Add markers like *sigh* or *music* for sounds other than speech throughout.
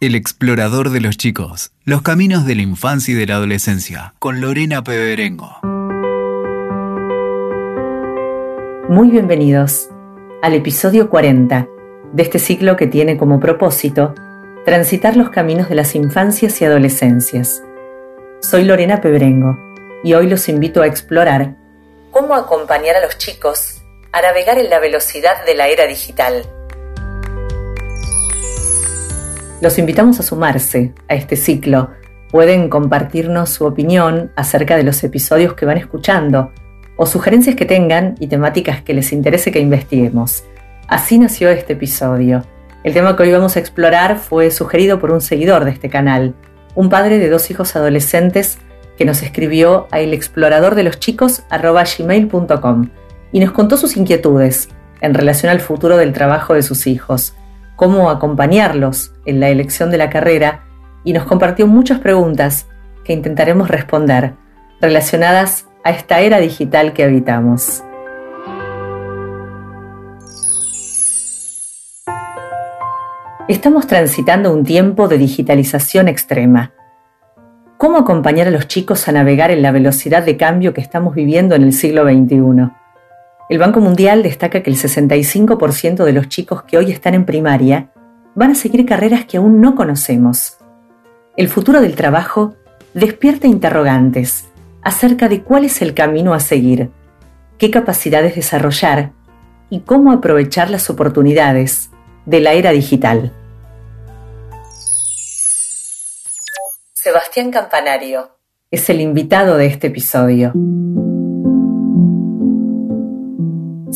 El explorador de los chicos, los caminos de la infancia y de la adolescencia, con Lorena Peberengo. Muy bienvenidos al episodio 40 de este ciclo que tiene como propósito transitar los caminos de las infancias y adolescencias. Soy Lorena Peberengo y hoy los invito a explorar cómo acompañar a los chicos a navegar en la velocidad de la era digital los invitamos a sumarse a este ciclo. Pueden compartirnos su opinión acerca de los episodios que van escuchando o sugerencias que tengan y temáticas que les interese que investiguemos. Así nació este episodio. El tema que hoy vamos a explorar fue sugerido por un seguidor de este canal, un padre de dos hijos adolescentes que nos escribió a elexploradordeloschicos.gmail.com y nos contó sus inquietudes en relación al futuro del trabajo de sus hijos cómo acompañarlos en la elección de la carrera y nos compartió muchas preguntas que intentaremos responder relacionadas a esta era digital que habitamos. Estamos transitando un tiempo de digitalización extrema. ¿Cómo acompañar a los chicos a navegar en la velocidad de cambio que estamos viviendo en el siglo XXI? El Banco Mundial destaca que el 65% de los chicos que hoy están en primaria van a seguir carreras que aún no conocemos. El futuro del trabajo despierta interrogantes acerca de cuál es el camino a seguir, qué capacidades desarrollar y cómo aprovechar las oportunidades de la era digital. Sebastián Campanario es el invitado de este episodio.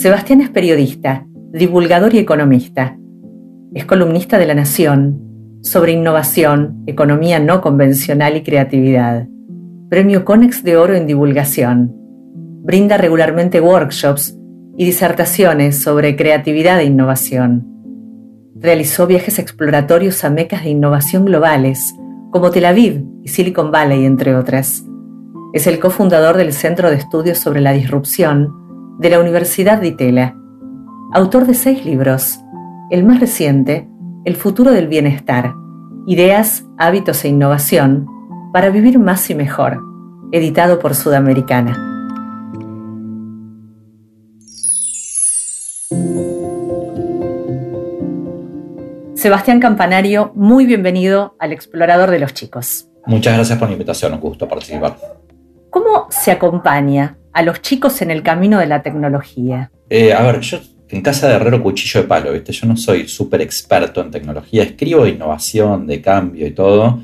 Sebastián es periodista, divulgador y economista. Es columnista de La Nación sobre innovación, economía no convencional y creatividad. Premio Conex de Oro en Divulgación. Brinda regularmente workshops y disertaciones sobre creatividad e innovación. Realizó viajes exploratorios a mecas de innovación globales, como Tel Aviv y Silicon Valley, entre otras. Es el cofundador del Centro de Estudios sobre la Disrupción de la Universidad de Itela, autor de seis libros, el más reciente, El futuro del bienestar, Ideas, hábitos e innovación para vivir más y mejor, editado por Sudamericana. Sebastián Campanario, muy bienvenido al Explorador de los Chicos. Muchas gracias por la invitación, un gusto participar. ¿Cómo se acompaña a los chicos en el camino de la tecnología? Eh, a ver, yo en casa de herrero cuchillo de palo, ¿viste? Yo no soy súper experto en tecnología, escribo innovación, de cambio y todo,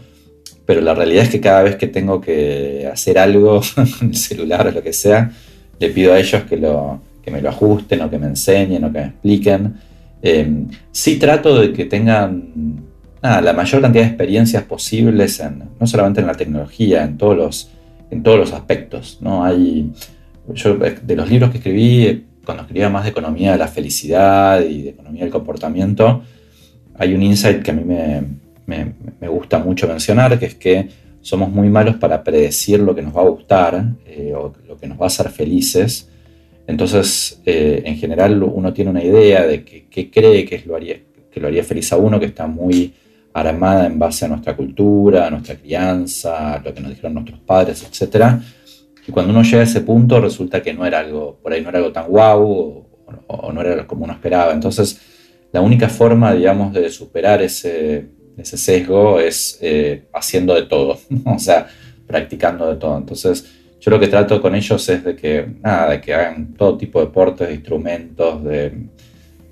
pero la realidad es que cada vez que tengo que hacer algo *laughs* con el celular o lo que sea, le pido a ellos que, lo, que me lo ajusten o que me enseñen o que me expliquen. Eh, sí trato de que tengan la mayor cantidad de experiencias posibles, en, no solamente en la tecnología, en todos los, en todos los aspectos. ¿no? Hay, yo de los libros que escribí, cuando escribía más de economía de la felicidad y de economía del comportamiento, hay un insight que a mí me, gusta mucho mencionar, que es que somos muy malos para predecir lo que nos va a gustar eh, o lo que nos va a hacer felices. Entonces, eh, en general, uno tiene una idea de qué cree que, lo haría, que lo haría feliz a uno, que está muy armada en base a nuestra cultura, a nuestra crianza, a lo que nos dijeron nuestros padres, etc. Y cuando uno llega a ese punto resulta que no era algo, por ahí no era algo tan guau o, no era como uno esperaba. Entonces, la única forma, digamos, de superar ese, ese sesgo es eh, haciendo de todo, *laughs* o sea, practicando de todo. Entonces, yo lo que trato con ellos es de que, nada, de que hagan todo tipo de deportes, de instrumentos, de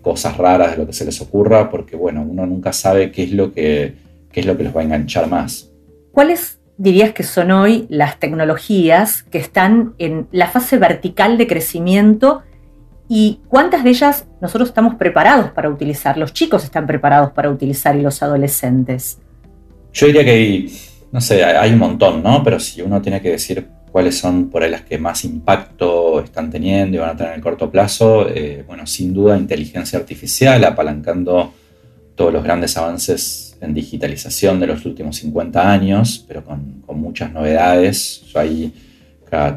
cosas raras de lo que se les ocurra, porque bueno, uno nunca sabe qué es lo que, qué es lo que los va a enganchar más. ¿Cuáles dirías que son hoy las tecnologías que están en la fase vertical de crecimiento y cuántas de ellas nosotros estamos preparados para utilizar? Los chicos están preparados para utilizar y los adolescentes. Yo diría que hay, no sé, hay un montón, ¿no? Pero si uno tiene que decir cuáles son por ahí las que más impacto están teniendo y van a tener en el corto plazo, eh, bueno, sin duda inteligencia artificial, apalancando todos los grandes avances en digitalización de los últimos 50 años, pero con, muchas novedades. ahí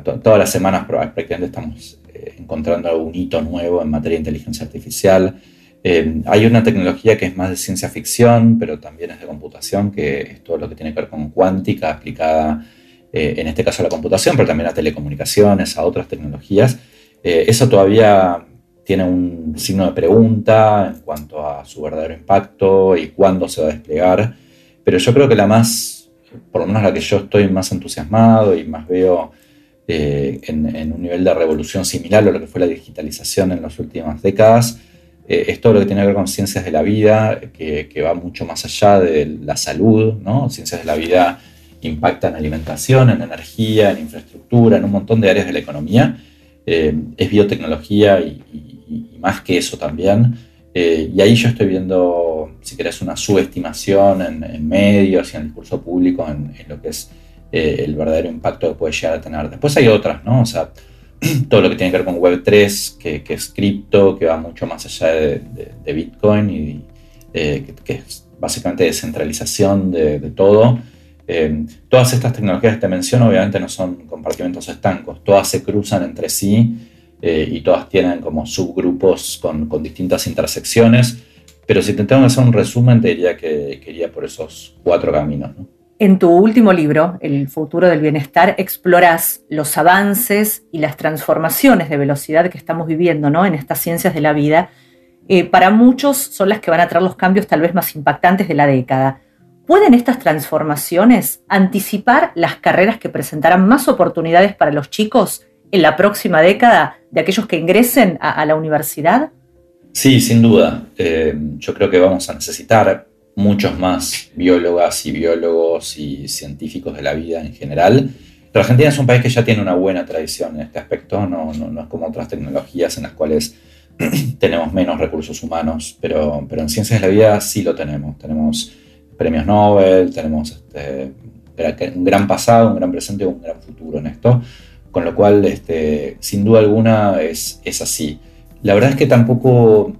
todas las semanas prácticamente estamos eh, encontrando algún hito nuevo en materia de inteligencia artificial. Eh, hay una tecnología que es más de ciencia ficción, pero también es de computación, que es todo lo que tiene que ver con cuántica aplicada, eh, en este caso a la computación, pero también a telecomunicaciones, a otras tecnologías. Eso todavía tiene un signo de pregunta en cuanto a su verdadero impacto y cuándo se va a desplegar, pero yo creo que la más, por lo menos la que yo estoy más entusiasmado y más veo en, un nivel de revolución similar a lo que fue la digitalización en las últimas décadas, eh, es todo lo que tiene que ver con ciencias de la vida, que, va mucho más allá de la salud, ¿no? Ciencias de la vida impactan en alimentación, en energía, en infraestructura, en un montón de áreas de la economía. Eh, es biotecnología y, más que eso también. Eh, y ahí yo estoy viendo, si querés, una subestimación en, medios y en el discurso público en, lo que es el verdadero impacto que puede llegar a tener. Después hay otras, ¿no? O sea, *clears throat* todo lo que tiene que ver con Web3, que, es cripto, que va mucho más allá de, Bitcoin y eh, que, es básicamente descentralización de, todo. Eh, todas estas tecnologías que te menciono obviamente no son compartimentos estancos, todas se cruzan entre sí eh, y todas tienen como subgrupos con, con, distintas intersecciones, pero si te hacer un resumen te diría que, que iría por esos cuatro caminos. ¿no? En tu último libro, El futuro del bienestar, exploras los avances y las transformaciones de velocidad que estamos viviendo ¿no? en estas ciencias de la vida. Eh, para muchos son las que van a traer los cambios tal vez más impactantes de la década. ¿Pueden estas transformaciones anticipar las carreras que presentarán más oportunidades para los chicos en la próxima década de aquellos que ingresen a, la universidad? Sí, sin duda. Eh, yo creo que vamos a necesitar muchos más biólogas y biólogos y científicos de la vida en general. Pero Argentina es un país que ya tiene una buena tradición en este aspecto, no, no, es como otras tecnologías en las cuales *clears throat* tenemos menos recursos humanos, pero, pero en ciencias de la vida sí lo tenemos. Tenemos premios Nobel, tenemos este, un gran pasado, un gran presente y un gran futuro en esto, con lo cual, este, sin duda alguna, es, es así. La verdad es que tampoco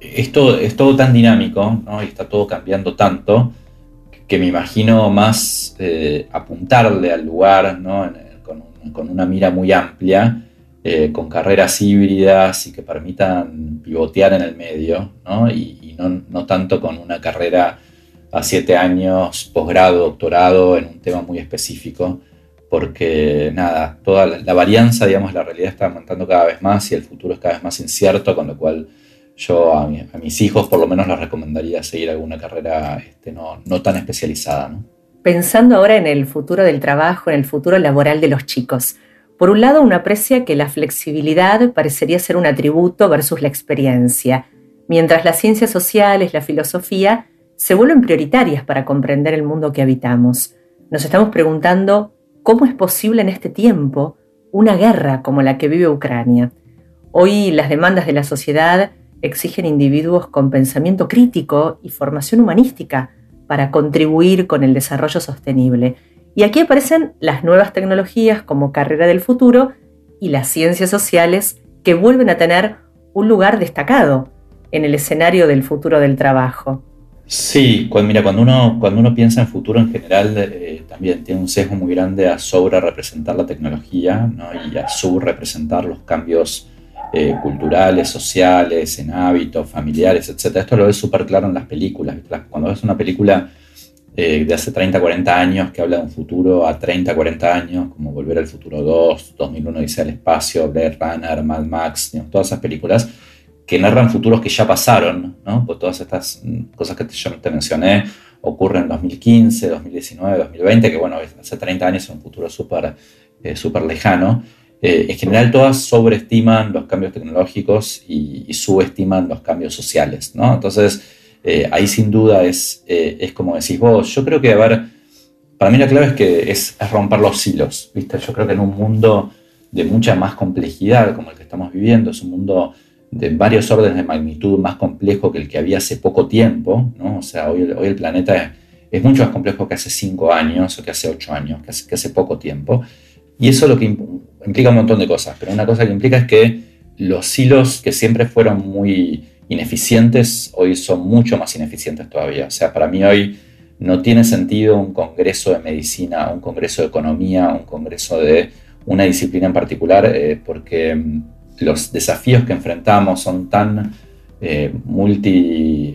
es todo, tan dinámico y está todo cambiando tanto que me imagino más eh, apuntarle al lugar con, una mira muy amplia, eh, con carreras híbridas y que permitan pivotear en el medio, y, no, tanto con una carrera a siete años, posgrado, doctorado, en un tema muy específico, porque nada, toda la, varianza, digamos, la realidad está aumentando cada vez más y el futuro es cada vez más incierto, con lo cual yo a, mis hijos por lo menos les recomendaría seguir alguna carrera este, no, tan especializada. Pensando ahora en el futuro del trabajo, en el futuro laboral de los chicos, por un lado uno aprecia que la flexibilidad parecería ser un atributo versus la experiencia, mientras las ciencias sociales, la filosofía, se vuelven prioritarias para comprender el mundo que habitamos. Nos estamos preguntando cómo es posible en este tiempo una guerra como la que vive Ucrania. Hoy las demandas de la sociedad exigen individuos con pensamiento crítico y formación humanística para contribuir con el desarrollo sostenible. Y aquí aparecen las nuevas tecnologías como carrera del futuro y las ciencias sociales que vuelven a tener un lugar destacado en el escenario del futuro del trabajo. Sí, cuando, mira, cuando uno, cuando uno piensa en futuro en general, eh, también tiene un sesgo muy grande a sobre representar la tecnología y a sobre representar los cambios eh, culturales, sociales, en hábitos, familiares, etc. Esto lo ves súper claro en las películas. Cuando ves una película eh, de hace 30, 40 años que habla de un futuro a 30, 40 años, como Volver al Futuro 2, 2001 Dice el Espacio, Blade Runner, Mad Max, todas esas películas que narran futuros que ya pasaron, ¿no? Pues todas estas mm, cosas que yo te mencioné ocurren en 2015, 2019, 2020, que bueno, hace 30 años es un futuro súper eh, súper lejano. Eh, en general todas sobreestiman los cambios tecnológicos y, subestiman los cambios sociales, ¿no? Entonces, eh, ahí sin duda es, es como decís vos. Yo creo que, a ver, para mí la clave es que es, romper los hilos, ¿viste? Yo creo que en un mundo de mucha más complejidad como el que estamos viviendo, es un mundo de varios órdenes de magnitud más complejo que el que había hace poco tiempo. O sea, hoy, el planeta es, mucho más complejo que hace cinco años o que hace ocho años, que hace, que hace poco tiempo. Y eso lo que implica un montón de cosas, pero una cosa que implica es que los hilos que siempre fueron muy ineficientes, hoy son mucho más ineficientes todavía. O sea, para mí hoy no tiene sentido un congreso de medicina, un congreso de economía, un congreso de una disciplina en particular, eh, porque mm, los desafíos que enfrentamos son tan eh,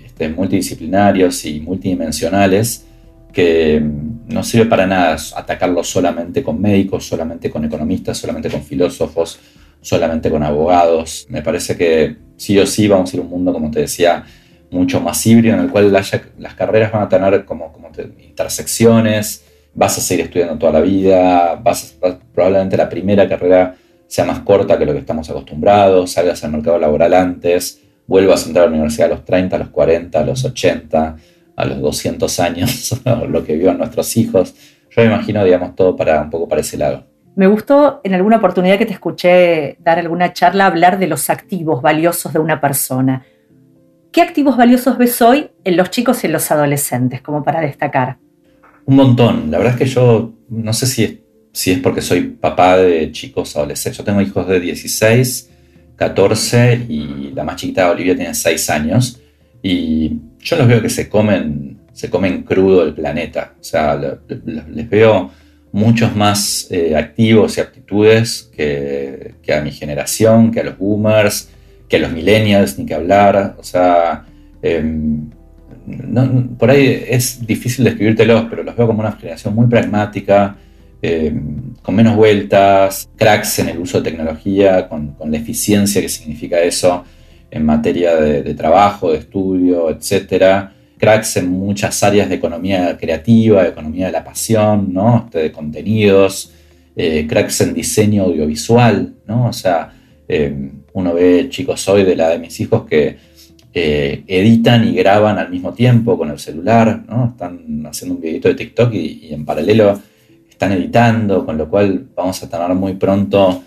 este, multidisciplinarios y multidimensionales que mm, no sirve para nada atacarlo solamente con médicos, solamente con economistas, solamente con filósofos, solamente con abogados. Me parece que sí o sí vamos a ir a un mundo, como te decía, mucho más híbrido, en el cual las carreras van a tener como, intersecciones, vas a seguir estudiando toda la vida, vas, probablemente la primera carrera sea más corta que lo que estamos acostumbrados, salgas al mercado laboral antes, vuelvas a entrar a la universidad a los 30, a los 40, a los 80, a los 200 años, *laughs* lo que vivan nuestros hijos. Yo me imagino, digamos, todo para un poco para ese lado. Me gustó en alguna oportunidad que te escuché dar alguna charla hablar de los activos valiosos de una persona. ¿Qué activos valiosos ves hoy en los chicos y en los adolescentes, como para destacar? Un montón. La verdad es que yo no sé si si es porque soy papá de chicos adolescentes. Yo tengo hijos de 16, 14 y la más chiquita Olivia tiene 6 años. Y yo los veo que se comen, se comen crudo el planeta. O sea, les veo muchos más eh, activos y aptitudes que, a mi generación, que a los boomers que los millennials, ni que hablar. O sea, em, por ahí es difícil describírtelos, pero los veo como una generación muy pragmática, em, con menos vueltas, cracks en el uso de tecnología, con, la eficiencia que significa eso en materia de, trabajo, de estudio, etcétera. Cracks en muchas áreas de economía creativa, de economía de la pasión, ¿no? Este, de contenidos, eh, cracks en diseño audiovisual, ¿no? O sea, em, uno ve chicos hoy de la de mis hijos que eh, editan y graban al mismo tiempo con el celular, ¿no? Están haciendo un videito de TikTok y, en paralelo están editando, con lo cual vamos a tener muy pronto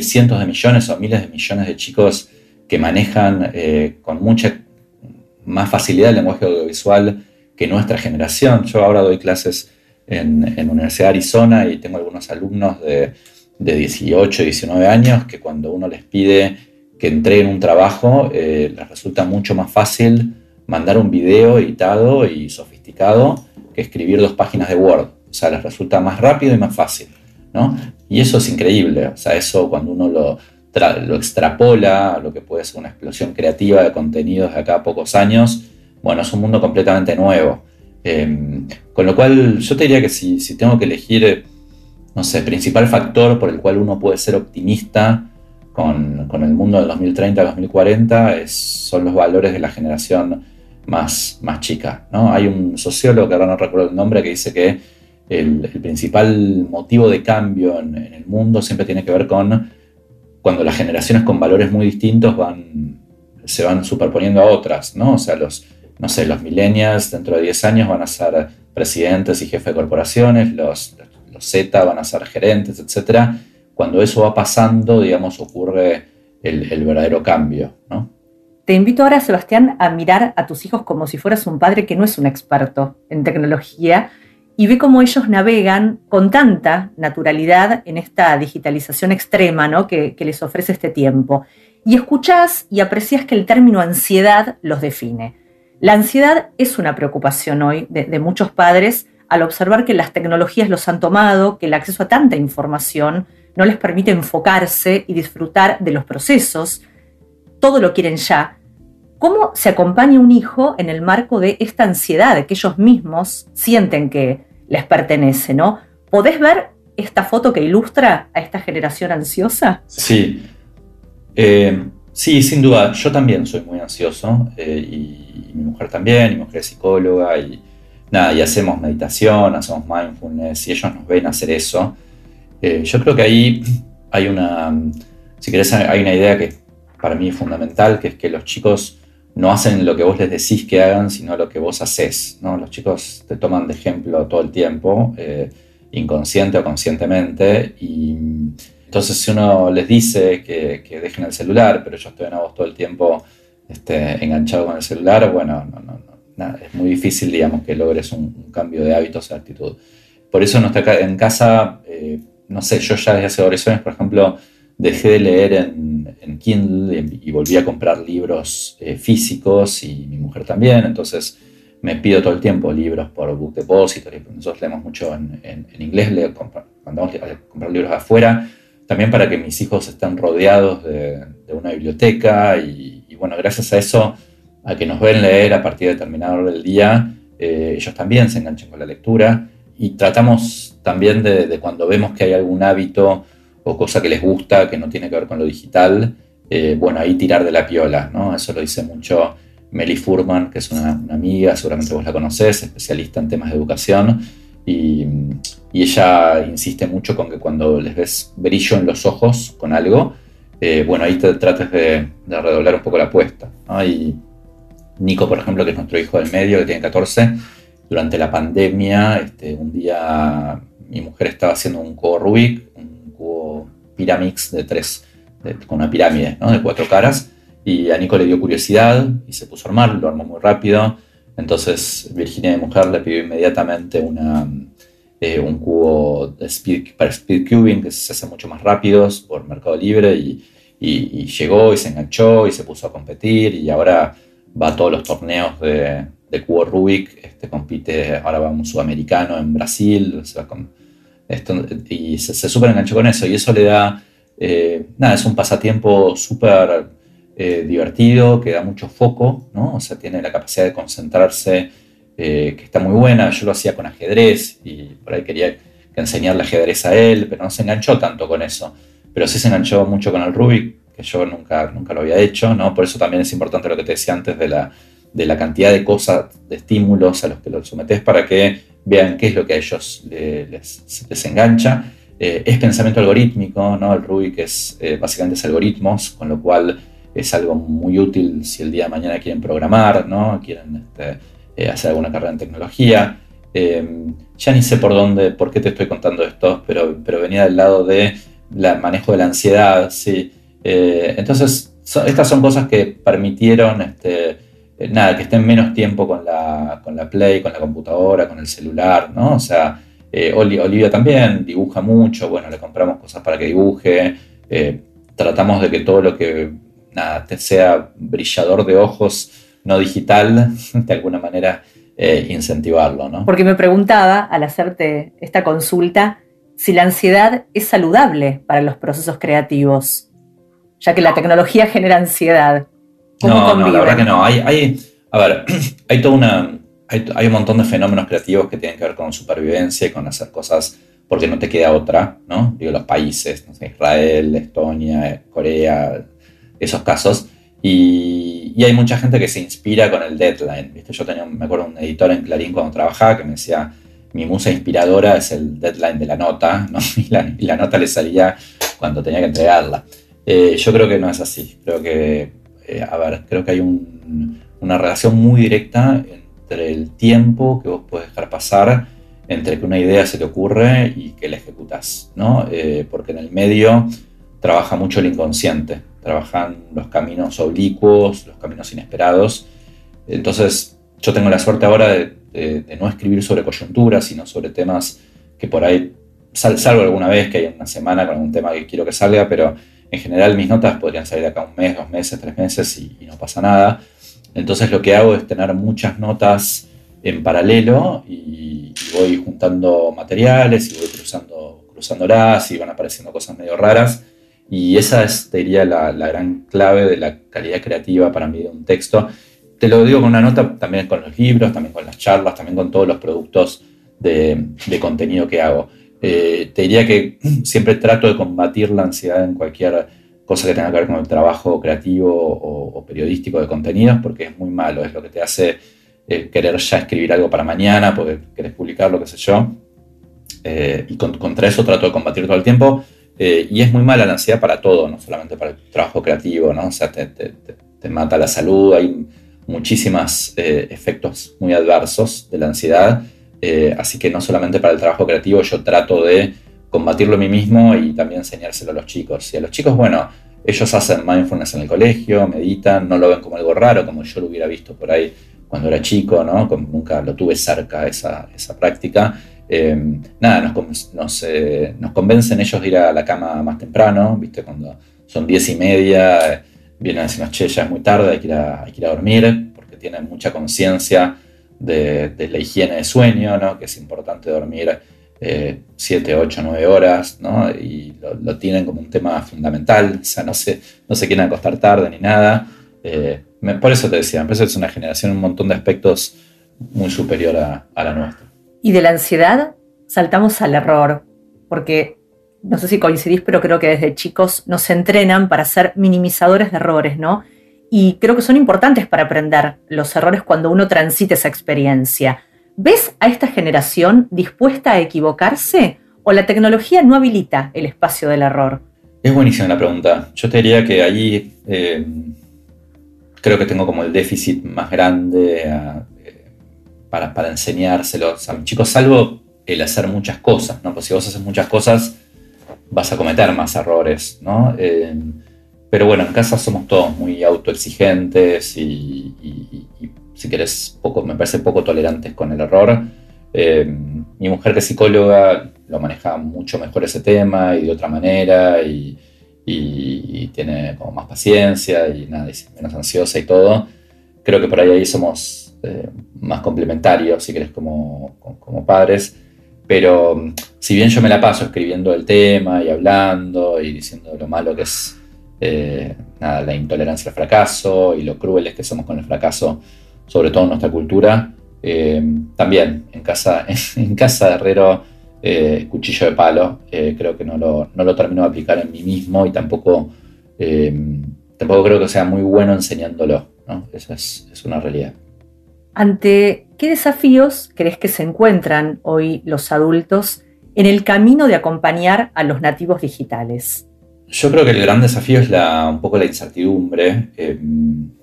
cientos de millones o miles de millones de chicos que manejan eh, con mucha más facilidad el lenguaje audiovisual que nuestra generación. Yo ahora doy clases en, en Universidad de Arizona y tengo algunos alumnos de de 18, 19 años, que cuando uno les pide que entreguen un trabajo, eh, les resulta mucho más fácil mandar un video editado y sofisticado que escribir dos páginas de Word. Sea, les resulta más rápido y más fácil. ¿no? Y eso es increíble. O sea, eso cuando uno lo, lo extrapola a lo que puede ser una explosión creativa de contenidos de acá a pocos años, bueno, es un mundo completamente nuevo. Em, con lo cual, yo te diría que si, si tengo que elegir no sé, principal factor por el cual uno puede ser optimista con, el mundo del 2030-2040 son los valores de la generación más, más chica. ¿no? Hay un sociólogo, que ahora no recuerdo el nombre, que dice que el, principal motivo de cambio en, el mundo siempre tiene que ver con cuando las generaciones con valores muy distintos se van superponiendo a otras, ¿no? O sea, los, no sé, los millennials dentro de 10 años van a ser presidentes y jefes de corporaciones, los, Z van a ser gerentes, etc. Cuando eso va pasando, digamos, ocurre el, verdadero cambio, Te invito ahora, Sebastián, a mirar a tus hijos como si fueras un padre que no es un experto en tecnología y ve cómo ellos navegan con tanta naturalidad en esta digitalización extrema ¿no? que, les ofrece este tiempo. Y escuchás y aprecias que el término ansiedad los define. La ansiedad es una preocupación hoy de muchos padres al observar que las tecnologías los han tomado, que el acceso a tanta información no les permite enfocarse y disfrutar de los procesos, todo lo quieren ya. ¿Cómo se acompaña un hijo en el marco de esta ansiedad que ellos mismos sienten que les pertenece, ¿no? ¿Podés ver esta foto que ilustra a esta generación ansiosa? Sí, eh, sí, sin duda. Yo también soy muy ansioso eh, y, mi mujer también, mi mujer es psicóloga y, nada, y hacemos meditación, hacemos mindfulness, y ellos nos ven hacer eso. Eh, yo creo que ahí hay una, si querés, hay una idea que para mí es fundamental, que es que los chicos no hacen lo que vos les decís que hagan, sino lo que vos haces. Los chicos te toman de ejemplo todo el tiempo, eh, inconsciente o conscientemente, y entonces si uno les dice que, dejen el celular, pero yo estoy en vos todo el tiempo este, enganchado con el celular, bueno, no, no, es muy difícil, digamos, que logres un, cambio de hábitos y actitud. Por eso en casa, eh, no sé, yo ya desde hace varios años, por ejemplo, dejé de leer en, Kindle y, volví a comprar libros eh, físicos y mi mujer también, entonces me pido todo el tiempo libros por Book Depository, nosotros leemos mucho en, inglés, le, mandamos a comprar libros afuera, también para que mis hijos estén rodeados de, una biblioteca y, bueno, gracias a eso, a que nos ven leer a partir de determinado hora del día, eh, ellos también se enganchan con la lectura y tratamos también de, cuando vemos que hay algún hábito o cosa que les gusta que no tiene que ver con lo digital, eh, bueno, ahí tirar de la piola, ¿no? Eso lo dice mucho Meli Furman, que es una, amiga, seguramente vos la conocés, especialista en temas de educación, y, ella insiste mucho con que cuando les ves brillo en los ojos con algo, eh, bueno, ahí te trates de, redoblar un poco la apuesta. Y Nico, por ejemplo, que es nuestro hijo del medio, que tiene 14, durante la pandemia, este, un día mi mujer estaba haciendo un cubo Rubik, Pyramix de tres, con una pirámide de cuatro caras, y a Nico le dio curiosidad y se puso a armar, lo armó muy rápido. Entonces Virginia de Mujer le pidió inmediatamente una, eh, un cubo para speed cubing que se hace mucho más rápidos por Mercado Libre y, llegó y se enganchó y se puso a competir y ahora va a todos los torneos de, cubo Rubik, este, compite, ahora va un sudamericano en Brasil, y se, súper enganchó con eso y eso le da, eh, nada, es un pasatiempo súper eh, divertido, que da mucho foco, ¿no? O sea, tiene la capacidad de concentrarse, eh, que está muy buena. Yo lo hacía con ajedrez y por ahí quería enseñarle ajedrez a él, pero no se enganchó tanto con eso. Pero sí se enganchó mucho con el Rubik, que yo nunca, nunca lo había hecho, ¿no? Por eso también es importante lo que te decía antes de la, de la cantidad de cosas, de estímulos a los que los sometes para que vean qué es lo que a ellos les, engancha. Eh, es pensamiento algorítmico, ¿no? El Rubik es básicamente es algoritmos, con lo cual es algo muy útil si el día de mañana quieren programar, ¿no? quieren este, eh, hacer alguna carrera en tecnología. Em, ya ni sé por dónde, por qué te estoy contando esto, pero, pero venía del lado de manejo de la ansiedad, sí. Eh, entonces, estas son cosas que permitieron, este, eh, nada, que estén menos tiempo con la, con la Play, con la computadora, con el celular, ¿no? O sea, Olivia también dibuja mucho, bueno, le compramos cosas para que dibuje, tratamos de que todo lo que nada, sea brillador de ojos, no digital, *laughs* de alguna manera eh, incentivarlo. ¿no? Porque me preguntaba, al hacerte esta consulta, si la ansiedad es saludable para los procesos creativos, ya que la tecnología genera ansiedad. No, no, la verdad que no. Hay, hay, a ver, *clears throat* hay toda una. Hay, un montón de fenómenos creativos que tienen que ver con supervivencia y con hacer cosas porque no te queda otra, ¿no? Digo, los países, Israel, Estonia, Corea, esos casos. Y, hay mucha gente que se inspira con el deadline. ¿viste? Yo tenía, me acuerdo, un editor en Clarín cuando trabajaba que me decía, mi musa inspiradora es el deadline de la nota, *laughs* ¿no? y, la, nota le salía cuando tenía que entregarla. Eh, yo creo que no es así. Creo que, eh, a ver, creo que hay una relación muy directa entre el tiempo que vos puedes dejar pasar entre que una idea se te ocurre y que la ejecutas, ¿no? Eh, porque en el medio trabaja mucho el inconsciente trabajan los caminos oblicuos, los caminos inesperados. Entonces, yo tengo la suerte ahora de, no escribir sobre coyunturas, sino sobre temas que por ahí salgo alguna vez, que hay una semana con algún tema que quiero que salga, pero en general mis notas podrían salir acá un mes, dos meses, tres meses y, no pasa nada. Entonces lo que hago es tener muchas notas en paralelo y, voy juntando materiales y voy cruzando, cruzándolas y van apareciendo cosas medio raras y esa es, te diría, la, gran clave de la calidad creativa para mí de un texto. Te lo digo con una nota también con los libros, también con las charlas, también con todos los productos de, contenido que hago. Eh, te diría que *clears throat* siempre trato de combatir la ansiedad en cualquier cosa que tenga que ver con el trabajo creativo o, periodístico de contenidos, porque es muy malo, es lo que te hace eh, querer ya escribir algo para mañana, porque querés publicar lo que sé yo. Eh, y contra eso trato de combatir todo el tiempo y es muy mala la ansiedad para todo, no solamente para el trabajo creativo, ¿no? O sea, te, mata la salud, hay muchísimos efectos muy adversos de la ansiedad, eh, así que no solamente para el trabajo creativo, yo trato de combatirlo a mí mismo y también enseñárselo a los chicos. Y a los chicos, bueno, ellos hacen mindfulness en el colegio, meditan, no lo ven como algo raro, como yo lo hubiera visto por ahí cuando era chico, ¿no? Como nunca lo tuve cerca esa, esa práctica. Em, nada, nos, eh, nos, convencen ellos de ir a la cama más temprano, ¿viste? Cuando son diez y media, eh, vienen a decirnos, che, ya es muy tarde, hay que ir a dormir, porque tienen mucha conciencia de, la higiene de sueño, ¿no? Que es importante dormir 7, 8, 9 horas, ¿no? Y lo, tienen como un tema fundamental, o sea, no se, no se quieren acostar tarde ni nada. Eh, por eso te decía, me es una generación en un montón de aspectos muy superior a la nuestra. Y de la ansiedad saltamos al error, porque no sé si coincidís, pero creo que desde chicos nos entrenan para ser minimizadores de errores, ¿no? Y creo que son importantes para aprender los errores cuando uno transita esa experiencia. ¿Ves a esta generación dispuesta a equivocarse o la tecnología no habilita el espacio del error? Es buenísima la pregunta. Yo te diría que allí eh, creo que tengo como el déficit más grande eh, para, para enseñárselos a mis chicos, salvo el hacer muchas cosas, ¿no? Pues si vos haces muchas cosas, vas a cometer más errores, ¿no? Eh, pero bueno, en casa somos todos muy autoexigentes y, si querés, poco, me parece poco tolerantes con el error. Eh, mi mujer que es psicóloga lo maneja mucho mejor ese tema y de otra manera y, tiene como más paciencia y nada, menos ansiosa y todo. Creo que por ahí, ahí somos eh, más complementarios, si querés, como, como padres. Pero si bien yo me la paso escribiendo el tema y hablando y diciendo lo malo que es eh, la intolerancia al fracaso y lo crueles que somos con el fracaso, sobre todo en nuestra cultura, eh, también en casa, *laughs* en casa de Herrero, eh, cuchillo de palo, creo que no lo, no lo, termino de aplicar en mí mismo y tampoco, tampoco creo que sea muy bueno enseñándolo. ¿no? Eso es, es una realidad. ¿Ante qué desafíos crees que se encuentran hoy los adultos en el camino de acompañar a los nativos digitales? Yo creo que el gran desafío es la, un poco la incertidumbre. Eh,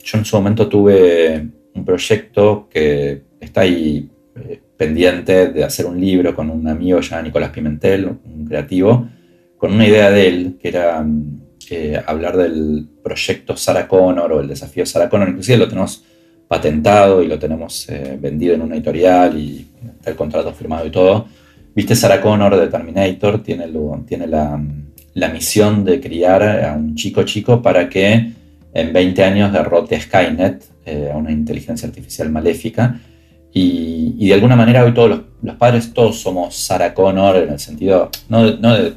yo en su momento tuve un proyecto que está ahí eh, pendiente de hacer un libro con un amigo ya Nicolás Pimentel, un creativo, con una idea de él que era eh, hablar del proyecto Sarah Connor o el desafío Sarah Connor. Inclusive lo tenemos patentado y lo tenemos vendido en una editorial y está el contrato firmado y todo. Viste, Sarah Connor de Terminator tiene, tiene la, la, misión de criar a un chico chico para que en 20 años derrote a Skynet, eh, a una inteligencia artificial maléfica. Y, de alguna manera hoy todos los, padres, todos somos Sarah Connor en el sentido, no, no de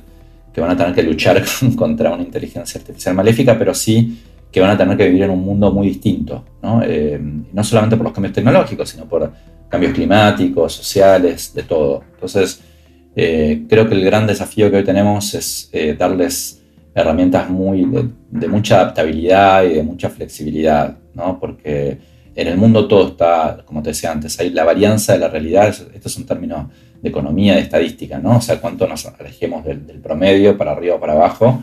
que van a tener que luchar *laughs* contra una inteligencia artificial maléfica, pero sí que van a tener que vivir en un mundo muy distinto, ¿no? Eh, no solamente por los cambios tecnológicos, sino por cambios climáticos, sociales, de todo. Entonces, eh, creo que el gran desafío que hoy tenemos es eh, darles herramientas muy de, mucha adaptabilidad y de mucha flexibilidad, ¿no? porque en el mundo todo está, como te decía antes, hay la varianza de la realidad, esto es un término de economía, de estadística, ¿no? o sea, cuánto nos alejemos del, promedio para arriba o para abajo,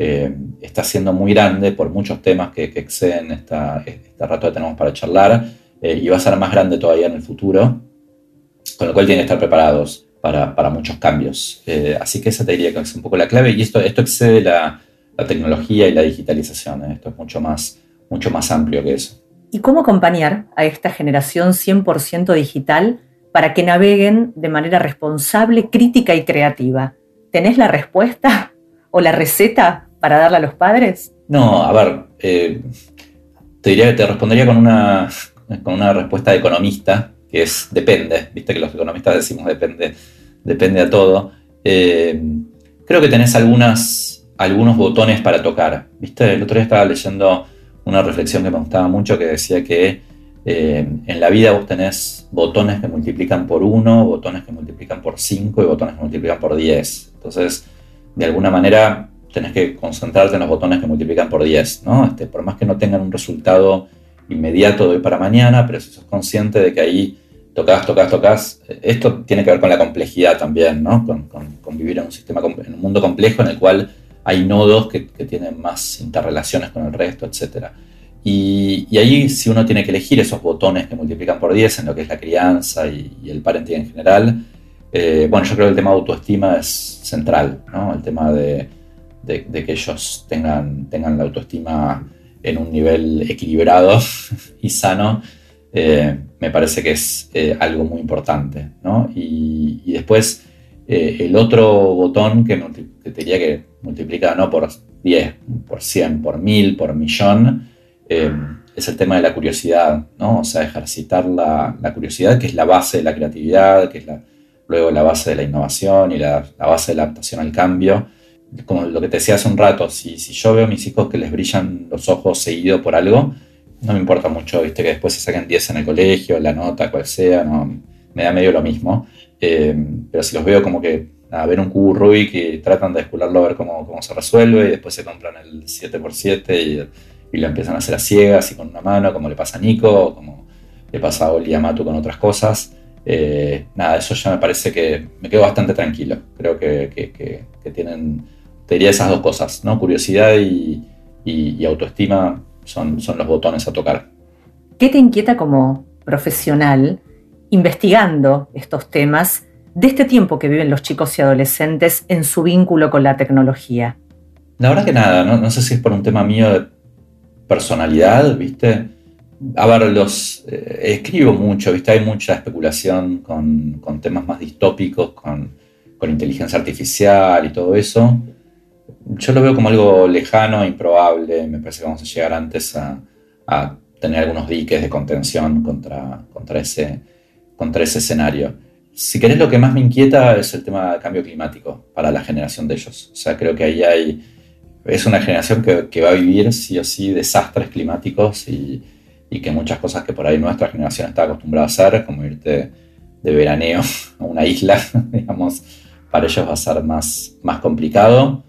eh, está siendo muy grande por muchos temas que, exceden esta, este rato que tenemos para charlar y va a ser más grande todavía en el futuro, con lo cual tienen que estar preparados para, para muchos cambios. Eh, así que esa te diría que es un poco la clave y esto, esto excede la, la tecnología y la digitalización, esto es mucho más, mucho más amplio que eso. ¿Y cómo acompañar a esta generación 100% digital para que naveguen de manera responsable, crítica y creativa? ¿Tenés la respuesta *laughs* o la receta para darle a los padres? No, a ver, eh, te diría que te respondería con una, con una respuesta de economista, que es depende, viste que los economistas decimos depende, depende a todo. Eh, creo que tenés algunas, algunos botones para tocar, viste, el otro día estaba leyendo una reflexión que me gustaba mucho que decía que eh, en la vida vos tenés botones que multiplican por 1, botones que multiplican por 5 y botones que multiplican por 10. Entonces, de alguna manera, tenés que concentrarte en los botones que multiplican por 10, ¿no? Este, por más que no tengan un resultado inmediato de hoy para mañana, pero si sos consciente de que ahí tocas, tocas, tocas, esto tiene que ver con la complejidad también, ¿no? Con, vivir en un sistema, en un mundo complejo en el cual hay nodos que, tienen más interrelaciones con el resto, etc. Y, ahí si uno tiene que elegir esos botones que multiplican por 10 en lo que es la crianza y, el parenting en general, eh, bueno, yo creo que el tema de autoestima es central, ¿no? El tema de de, que ellos tengan, tengan la autoestima en un nivel equilibrado *laughs* y sano, eh, me parece que es eh, algo muy importante. ¿no? Y, después eh, el otro botón que, te diría que multiplica no por 10, por 100, por 1000, por millón, es el tema de la curiosidad, ¿no? o sea, ejercitar la, la, curiosidad, que es la base de la creatividad, que es la, luego la base de la innovación y la, la base de la adaptación al cambio como lo que te decía hace un rato, si, si yo veo a mis hijos que les brillan los ojos seguido por algo, no me importa mucho, viste, que después se saquen 10 en el colegio, la nota, cual sea, no, me da medio lo mismo. Eh, pero si los veo como que a ver un cubo Rubik y tratan de escularlo a ver cómo, cómo se resuelve y después se compran el 7x7 y, y, lo empiezan a hacer a ciegas y con una mano, como le pasa a Nico, como le pasa a Oli con otras cosas. Eh, nada, eso ya me parece que me quedo bastante tranquilo. Creo que, que, tienen, te diría esas dos cosas, ¿no? Curiosidad y, y, autoestima son, son los botones a tocar. ¿Qué te inquieta como profesional investigando estos temas de este tiempo que viven los chicos y adolescentes en su vínculo con la tecnología? La verdad que nada, no, no sé si es por un tema mío de personalidad, ¿viste? A ver, los eh, escribo mucho, ¿viste? Hay mucha especulación con, con temas más distópicos, con, con, inteligencia artificial y todo eso. Yo lo veo como algo lejano, improbable. Me parece que vamos a llegar antes a, a tener algunos diques de contención contra, contra, ese, contra ese escenario. Si querés, lo que más me inquieta es el tema del cambio climático para la generación de ellos. O sea, creo que ahí hay. Es una generación que, que va a vivir sí o sí desastres climáticos y y que muchas cosas que por ahí nuestra generación está acostumbrada a hacer, como irte de veraneo *laughs* a una isla, *laughs* digamos, para ellos va a ser más, más complicado.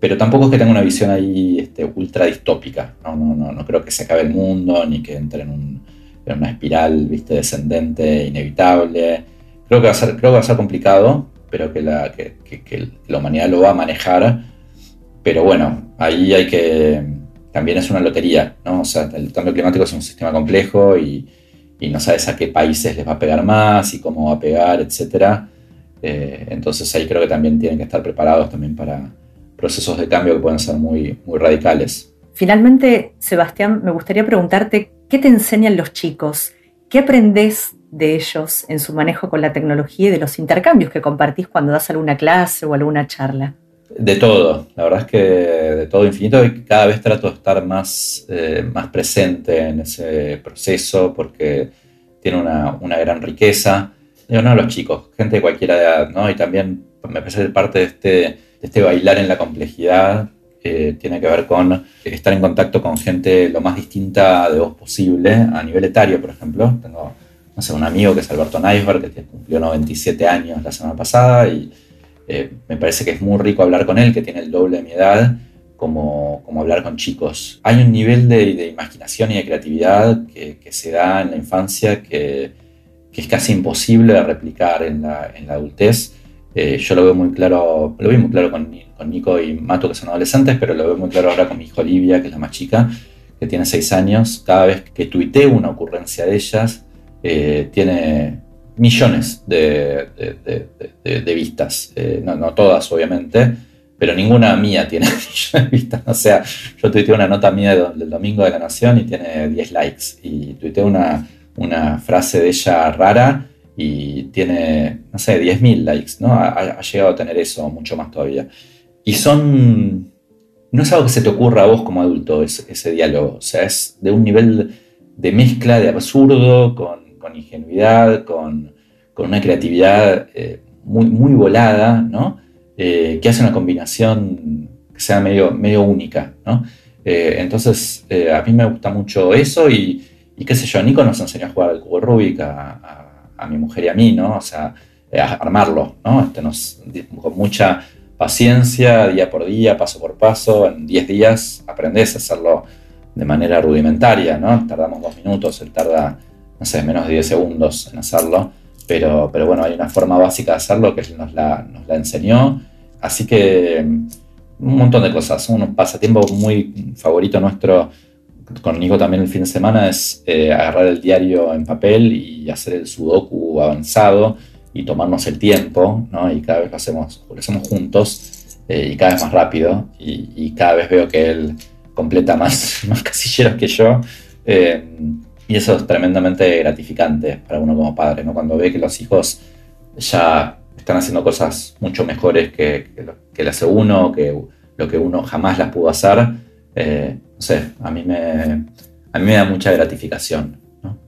Pero tampoco es que tenga una visión ahí este, ultra distópica. ¿no? No, no, no, creo que se acabe el mundo ni que entre en, un, en una espiral ¿viste? descendente, inevitable. Creo que, va a ser, creo que va a ser complicado, pero que la, que la humanidad lo va a manejar. Pero bueno, ahí hay que, también es una lotería, ¿no? O sea, el cambio climático es un sistema complejo y, no sabes a qué países les va a pegar más y cómo va a pegar, etc. Eh, entonces ahí creo que también tienen que estar preparados también para procesos de cambio que pueden ser muy, muy radicales. Finalmente, Sebastián, me gustaría preguntarte, ¿qué te enseñan los chicos? ¿Qué aprendes de ellos en su manejo con la tecnología y de los intercambios que compartís cuando das alguna clase o alguna charla? De todo, la verdad es que de todo infinito y cada vez trato de estar más, eh, más presente en ese proceso porque tiene una, una gran riqueza. Digo, no los chicos, gente de cualquier edad, ¿no? Y también me parece parte de este, este bailar en la complejidad eh, tiene que ver con estar en contacto con gente lo más distinta de vos posible, a nivel etario, por ejemplo. Tengo, no sé, un amigo que es Alberto Neisberg, que cumplió 97 años la semana pasada y eh, me parece que es muy rico hablar con él, que tiene el doble de mi edad, como, como hablar con chicos. Hay un nivel de, imaginación y de creatividad que, se da en la infancia que, que, es casi imposible de replicar en la, en la adultez. Eh, yo lo veo muy claro, lo veo muy claro con, Nico y Mato, que son adolescentes, pero lo veo muy claro ahora con mi hija Olivia, que es la más chica, que tiene seis años. Cada vez que tuiteo una ocurrencia de ellas, eh, tiene millones de, de, vistas. Eh, no, todas, obviamente, pero ninguna mía tiene *laughs* millones de vistas. O sea, yo tuiteé una nota mía del domingo de la Nación y tiene 10 likes. Y tuiteé una, una frase de ella rara y tiene, no sé, 10.000 likes, ¿no? Ha, llegado a tener eso, mucho más todavía. Y son... No es algo que se te ocurra a vos como adulto ese, diálogo, o sea, es de un nivel de mezcla de absurdo con con ingenuidad, con, una creatividad eh, muy, muy volada, ¿no? Eh, que hace una combinación que sea medio, medio única. ¿no? Eh, entonces, a mí me gusta mucho eso y, qué sé yo, Nico nos enseñó a jugar al cubo Rubik a, mi mujer y a mí, ¿no? O sea, a armarlo, ¿no? Este con mucha paciencia, día por día, paso por paso, en 10 días aprendes a hacerlo de manera rudimentaria, ¿no? Tardamos dos minutos, él tarda no sé, menos de 10 segundos en hacerlo. Pero, pero bueno, hay una forma básica de hacerlo que él nos la, nos la enseñó. Así que mm, un montón de cosas. Un pasatiempo muy favorito nuestro con Nico también el fin de semana es eh, agarrar el diario en papel y hacer el sudoku avanzado y tomarnos el tiempo, ¿no? Y cada vez lo hacemos, lo hacemos juntos eh, y cada vez más rápido y, cada vez veo que él completa más, *laughs* más casilleros que yo. Eh, y eso es tremendamente gratificante para uno como padre, ¿no? Cuando ve que los hijos ya están haciendo cosas mucho mejores que, que, lo, que hace uno, que lo que uno jamás las pudo hacer, no sé, a mí, me, a mí me da mucha gratificación. ¿no?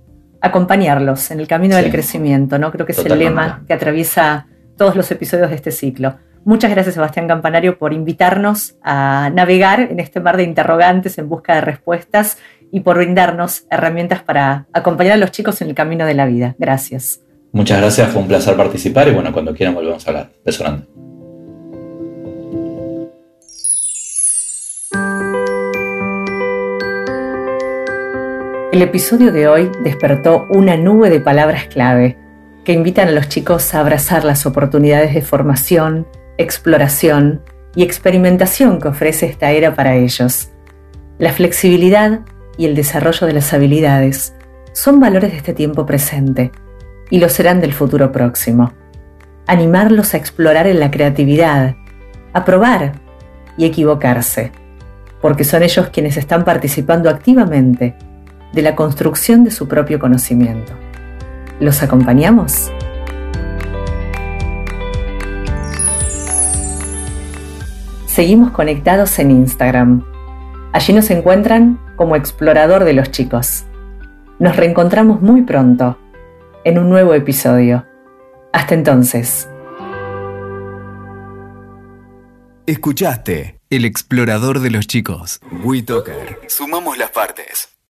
Acompañarlos en el camino del crecimiento, ¿no? Creo que es el lema que atraviesa todos los episodios de este ciclo. Muchas gracias, Sebastián Campanario, por invitarnos a navegar en este mar de interrogantes en busca de respuestas y por brindarnos herramientas para acompañar a los chicos en el camino de la vida. Gracias. Muchas gracias, fue un placer participar y bueno, cuando quieran volvemos a hablar. Beso grande. El episodio de hoy despertó una nube de palabras clave que invitan a los chicos a abrazar las oportunidades de formación, exploración y experimentación que ofrece esta era para ellos. La flexibilidad y el desarrollo de las habilidades son valores de este tiempo presente y lo serán del futuro próximo. Animarlos a explorar en la creatividad, a probar y equivocarse, porque son ellos quienes están participando activamente de la construcción de su propio conocimiento. ¿Los acompañamos? Seguimos conectados en Instagram. Allí nos encuentran como explorador de los chicos. Nos reencontramos muy pronto en un nuevo episodio. Hasta entonces. Escuchaste El explorador de los chicos. WeToker. Sumamos las partes.